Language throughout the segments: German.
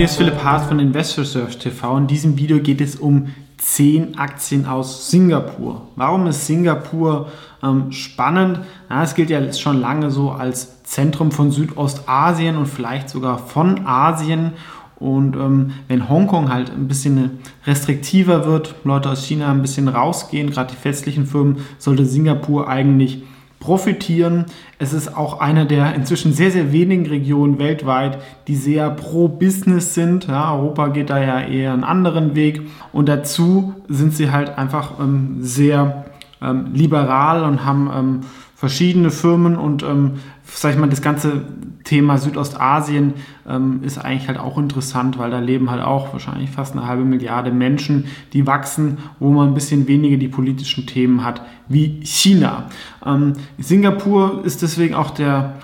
Hier ist Philipp Haas von InvestorSearch TV. In diesem Video geht es um 10 Aktien aus Singapur. Warum ist Singapur ähm, spannend? Ja, es gilt ja schon lange so als Zentrum von Südostasien und vielleicht sogar von Asien. Und ähm, wenn Hongkong halt ein bisschen restriktiver wird, Leute aus China ein bisschen rausgehen, gerade die westlichen Firmen, sollte Singapur eigentlich profitieren. Es ist auch eine der inzwischen sehr, sehr wenigen Regionen weltweit, die sehr pro Business sind. Ja, Europa geht da ja eher einen anderen Weg. Und dazu sind sie halt einfach ähm, sehr ähm, liberal und haben ähm, verschiedene Firmen und ähm, sag ich mal, das ganze Thema Südostasien ähm, ist eigentlich halt auch interessant, weil da leben halt auch wahrscheinlich fast eine halbe Milliarde Menschen, die wachsen, wo man ein bisschen weniger die politischen Themen hat wie China. Ähm, Singapur ist deswegen auch der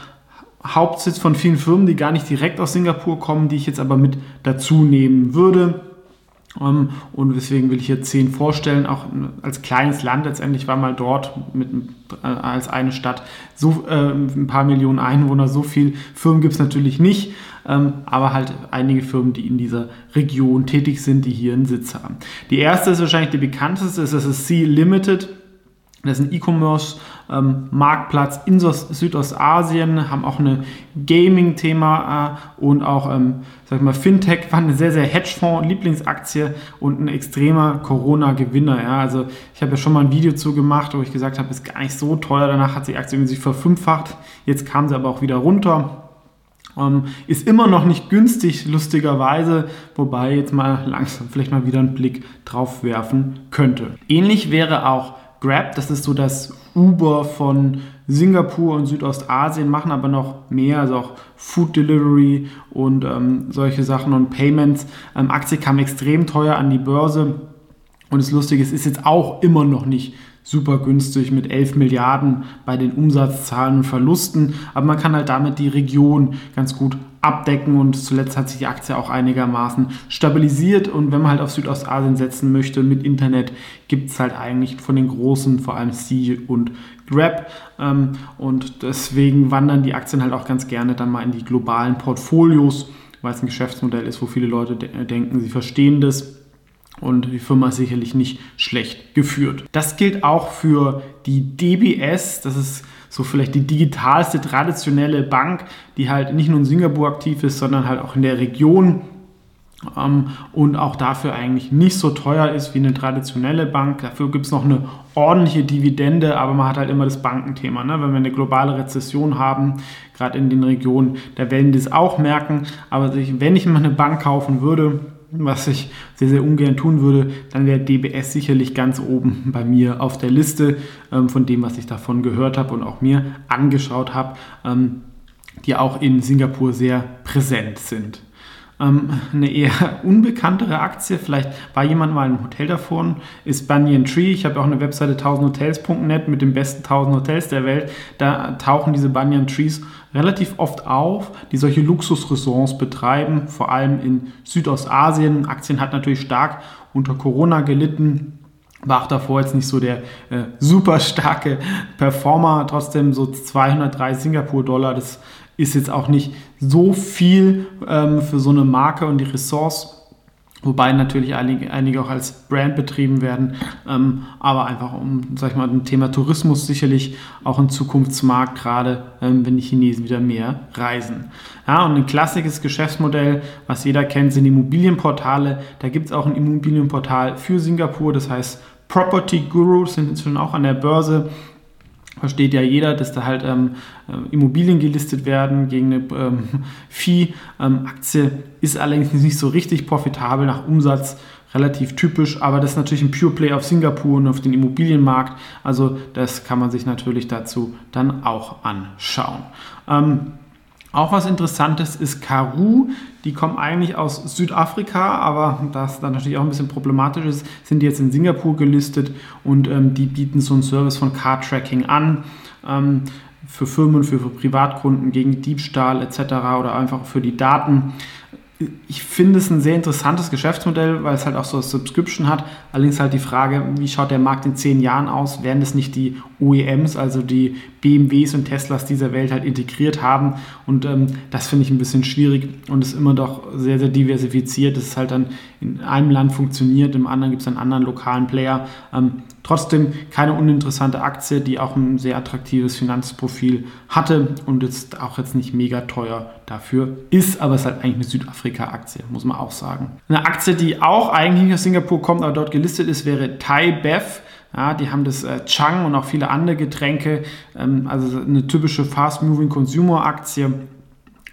Hauptsitz von vielen Firmen, die gar nicht direkt aus Singapur kommen, die ich jetzt aber mit dazu nehmen würde. Und deswegen will ich hier zehn vorstellen, auch als kleines Land letztendlich war mal dort mit, äh, als eine Stadt so äh, ein paar Millionen Einwohner, so viele Firmen gibt es natürlich nicht, ähm, aber halt einige Firmen, die in dieser Region tätig sind, die hier einen Sitz haben. Die erste ist wahrscheinlich die bekannteste, das ist Sea Limited. Das ist ein E-Commerce-Marktplatz ähm, in Südostasien, haben auch ein Gaming-Thema äh, und auch, ähm, sag ich mal, Fintech war eine sehr, sehr Hedgefonds-Lieblingsaktie und ein extremer Corona-Gewinner. Ja. Also ich habe ja schon mal ein Video zu gemacht, wo ich gesagt habe, ist gar nicht so teuer. Danach hat die Aktie sich verfünffacht. Jetzt kam sie aber auch wieder runter. Ähm, ist immer noch nicht günstig, lustigerweise, wobei jetzt mal langsam vielleicht mal wieder einen Blick drauf werfen könnte. Ähnlich wäre auch Grab, das ist so das Uber von Singapur und Südostasien, machen aber noch mehr, also auch Food Delivery und ähm, solche Sachen und Payments. Ähm, Aktie kam extrem teuer an die Börse und das Lustige ist, ist jetzt auch immer noch nicht super günstig mit 11 Milliarden bei den Umsatzzahlen und Verlusten. Aber man kann halt damit die Region ganz gut abdecken und zuletzt hat sich die Aktie auch einigermaßen stabilisiert. Und wenn man halt auf Südostasien setzen möchte mit Internet, gibt es halt eigentlich von den großen, vor allem C und Grab. Ähm, und deswegen wandern die Aktien halt auch ganz gerne dann mal in die globalen Portfolios, weil es ein Geschäftsmodell ist, wo viele Leute denken, sie verstehen das und die Firma ist sicherlich nicht schlecht geführt. Das gilt auch für die DBS, das ist so vielleicht die digitalste traditionelle Bank, die halt nicht nur in Singapur aktiv ist, sondern halt auch in der Region ähm, und auch dafür eigentlich nicht so teuer ist wie eine traditionelle Bank. Dafür gibt es noch eine ordentliche Dividende, aber man hat halt immer das Bankenthema. Ne? Wenn wir eine globale Rezession haben, gerade in den Regionen, da werden die es auch merken. Aber wenn ich mal eine Bank kaufen würde, was ich sehr, sehr ungern tun würde, dann wäre DBS sicherlich ganz oben bei mir auf der Liste ähm, von dem, was ich davon gehört habe und auch mir angeschaut habe, ähm, die auch in Singapur sehr präsent sind ähm, eine eher unbekanntere Aktie. Vielleicht war jemand mal im Hotel davon, ist Banyan Tree. Ich habe auch eine Webseite 1000hotels.net mit den besten 1000 Hotels der Welt. Da tauchen diese Banyan Trees relativ oft auf, die solche Luxusressorts betreiben, vor allem in Südostasien. Aktien hat natürlich stark unter Corona gelitten war auch davor jetzt nicht so der äh, super starke Performer, trotzdem so 203 Singapur-Dollar, das ist jetzt auch nicht so viel ähm, für so eine Marke und die Ressource. Wobei natürlich einige, einige auch als Brand betrieben werden, ähm, aber einfach um, sag ich mal, ein Thema Tourismus sicherlich auch ein Zukunftsmarkt, gerade ähm, wenn die Chinesen wieder mehr reisen. Ja, und ein klassisches Geschäftsmodell, was jeder kennt, sind Immobilienportale. Da gibt es auch ein Immobilienportal für Singapur, das heißt Property Guru, sind inzwischen auch an der Börse versteht ja jeder, dass da halt ähm, äh, Immobilien gelistet werden gegen eine ähm, Vieh-Aktie, ähm, ist allerdings nicht so richtig profitabel nach Umsatz, relativ typisch, aber das ist natürlich ein Pure Play auf Singapur und auf den Immobilienmarkt, also das kann man sich natürlich dazu dann auch anschauen. Ähm, auch was Interessantes ist Karoo. Die kommen eigentlich aus Südafrika, aber das dann natürlich auch ein bisschen problematisch ist, sind die jetzt in Singapur gelistet und ähm, die bieten so einen Service von Car-Tracking an. Ähm, für Firmen, für, für Privatkunden gegen Diebstahl etc. oder einfach für die Daten. Ich finde es ein sehr interessantes Geschäftsmodell, weil es halt auch so eine Subscription hat. Allerdings halt die Frage, wie schaut der Markt in zehn Jahren aus? Werden es nicht die OEMs, also die BMWs und Teslas dieser Welt halt integriert haben? Und ähm, das finde ich ein bisschen schwierig und ist immer doch sehr, sehr diversifiziert. Das ist halt dann in einem Land funktioniert, im anderen gibt es einen anderen lokalen Player. Ähm, trotzdem keine uninteressante Aktie, die auch ein sehr attraktives Finanzprofil hatte und jetzt auch jetzt nicht mega teuer dafür ist, aber es ist halt eigentlich eine Südafrika-Aktie, muss man auch sagen. Eine Aktie, die auch eigentlich aus Singapur kommt, aber dort gelistet ist, wäre Thai Bev. Ja, die haben das äh, Chang und auch viele andere Getränke, ähm, also eine typische Fast-Moving Consumer-Aktie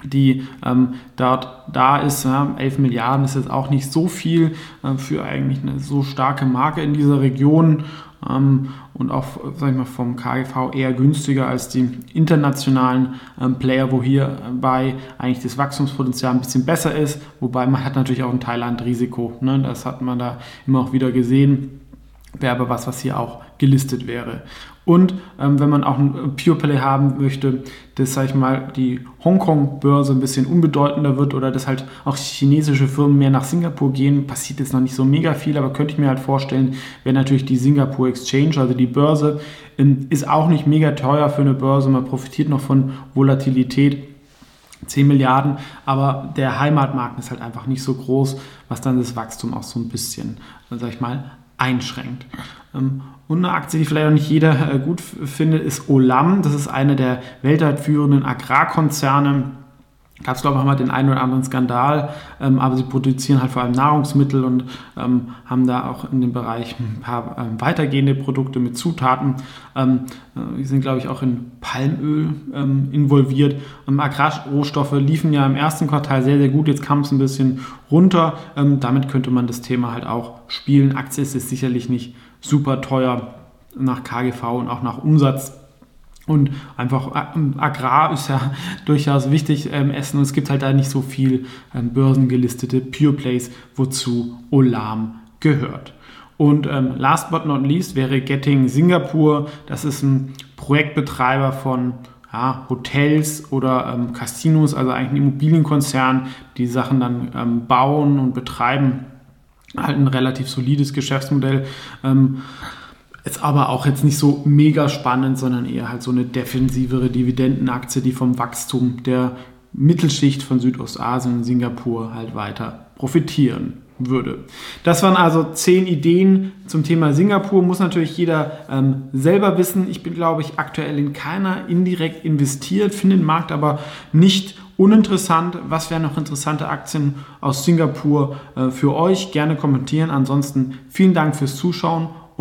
die ähm, dort da ist. Ja, 11 Milliarden ist jetzt auch nicht so viel äh, für eigentlich eine so starke Marke in dieser Region ähm, und auch sag ich mal, vom KGV eher günstiger als die internationalen ähm, Player, wo hierbei eigentlich das Wachstumspotenzial ein bisschen besser ist, wobei man hat natürlich auch ein Thailand-Risiko. Ne? Das hat man da immer auch wieder gesehen. Wäre aber was, was hier auch gelistet wäre. Und ähm, wenn man auch ein Pure Play haben möchte, dass, sag ich mal, die Hongkong-Börse ein bisschen unbedeutender wird oder dass halt auch chinesische Firmen mehr nach Singapur gehen, passiert jetzt noch nicht so mega viel, aber könnte ich mir halt vorstellen, wäre natürlich die Singapur Exchange, also die Börse, ähm, ist auch nicht mega teuer für eine Börse, man profitiert noch von Volatilität. 10 Milliarden, aber der Heimatmarkt ist halt einfach nicht so groß, was dann das Wachstum auch so ein bisschen, sag ich mal, einschränkt. Ähm, und eine Aktie, die vielleicht auch nicht jeder äh, gut findet, ist Olam. Das ist eine der weltweit führenden Agrarkonzerne. Gab es, glaube ich, auch mal den einen oder anderen Skandal, ähm, aber sie produzieren halt vor allem Nahrungsmittel und ähm, haben da auch in dem Bereich ein paar ähm, weitergehende Produkte mit Zutaten. Ähm, äh, die sind, glaube ich, auch in Palmöl ähm, involviert. Und Agrarrohstoffe liefen ja im ersten Quartal sehr, sehr gut. Jetzt kam es ein bisschen runter. Ähm, damit könnte man das Thema halt auch spielen. Aktie ist sicherlich nicht super teuer nach KGV und auch nach Umsatz. Und einfach äh, Agrar ist ja durchaus wichtig ähm, Essen und es gibt halt da nicht so viel ähm, börsengelistete Pure Plays, wozu Olam gehört. Und ähm, last but not least wäre Getting Singapur. Das ist ein Projektbetreiber von ja, Hotels oder ähm, Casinos, also eigentlich ein Immobilienkonzern, die Sachen dann ähm, bauen und betreiben halt ein relativ solides Geschäftsmodell. Ähm, ist aber auch jetzt nicht so mega spannend, sondern eher halt so eine defensivere Dividendenaktie, die vom Wachstum der Mittelschicht von Südostasien und Singapur halt weiter profitieren würde. Das waren also zehn Ideen zum Thema Singapur. Muss natürlich jeder ähm, selber wissen. Ich bin, glaube ich, aktuell in keiner indirekt investiert, finde den Markt aber nicht uninteressant. Was wären noch interessante Aktien aus Singapur äh, für euch? Gerne kommentieren. Ansonsten vielen Dank fürs Zuschauen